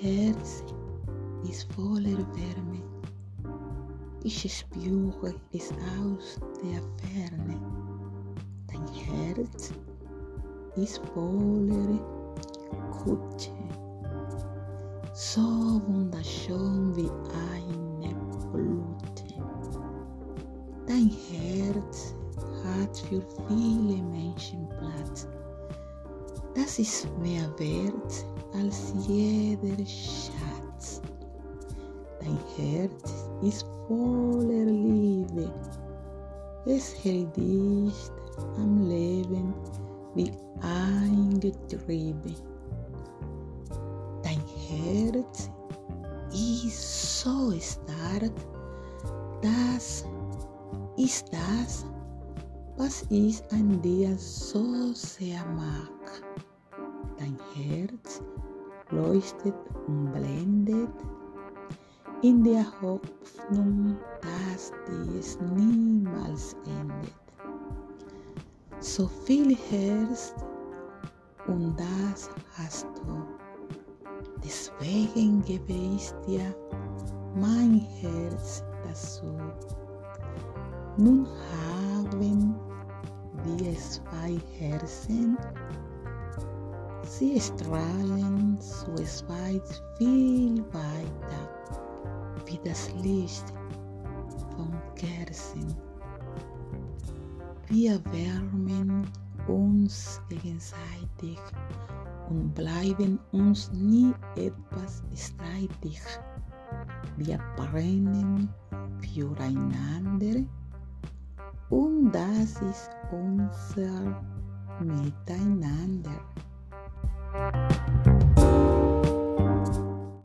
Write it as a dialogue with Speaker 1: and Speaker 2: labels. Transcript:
Speaker 1: herz ist voller Wärme. Ich spüre es aus der Ferne. Dein Herz ist voller Kutsche. So wunderschön wie eine Blüte. Dein Herz hat für viele Menschen Platz. Das ist mehr wert als jeder Schatz. Dein Herz ist voller Liebe. Es hält dich am Leben wie eingetrieben. Dein Herz ist so stark, das ist das, was ich an dir so sehr mag. Dein Herz leuchtet und blendet in der Hoffnung, dass dies niemals endet. So viel Herz und das hast du. Deswegen gebe ich dir mein Herz dazu. Nun haben wir zwei Herzen. Sie strahlen so weit viel weiter wie das Licht vom Kerzen. Wir wärmen uns gegenseitig und bleiben uns nie etwas streitig. Wir brennen füreinander und das ist unser Miteinander.